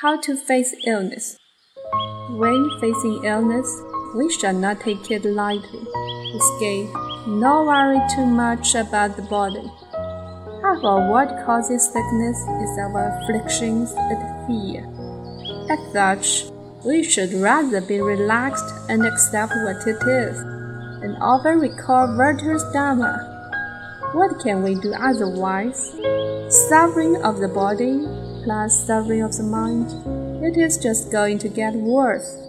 How to face illness. When facing illness, we shall not take it lightly. Escape, not worry too much about the body. However, what causes sickness is our afflictions and fear. As such, we should rather be relaxed and accept what it is, and often recall Buddha's Dharma. What can we do otherwise? Suffering of the body plus suffering of the mind, it is just going to get worse.